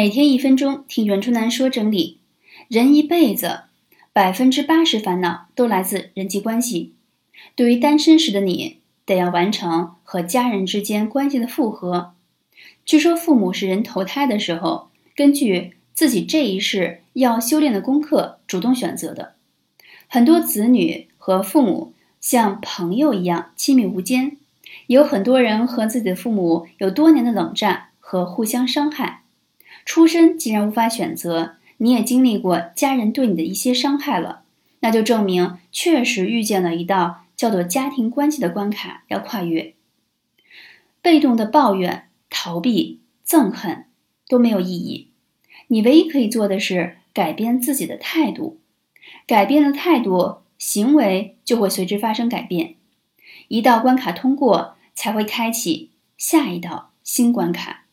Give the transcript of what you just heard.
每天一分钟，听袁春楠说整理。人一辈子，百分之八十烦恼都来自人际关系。对于单身时的你，得要完成和家人之间关系的复合。据说父母是人投胎的时候，根据自己这一世要修炼的功课，主动选择的。很多子女和父母像朋友一样亲密无间，有很多人和自己的父母有多年的冷战和互相伤害。出身既然无法选择，你也经历过家人对你的一些伤害了，那就证明确实遇见了一道叫做家庭关系的关卡要跨越。被动的抱怨、逃避、憎恨都没有意义，你唯一可以做的是改变自己的态度，改变了态度，行为就会随之发生改变。一道关卡通过，才会开启下一道新关卡。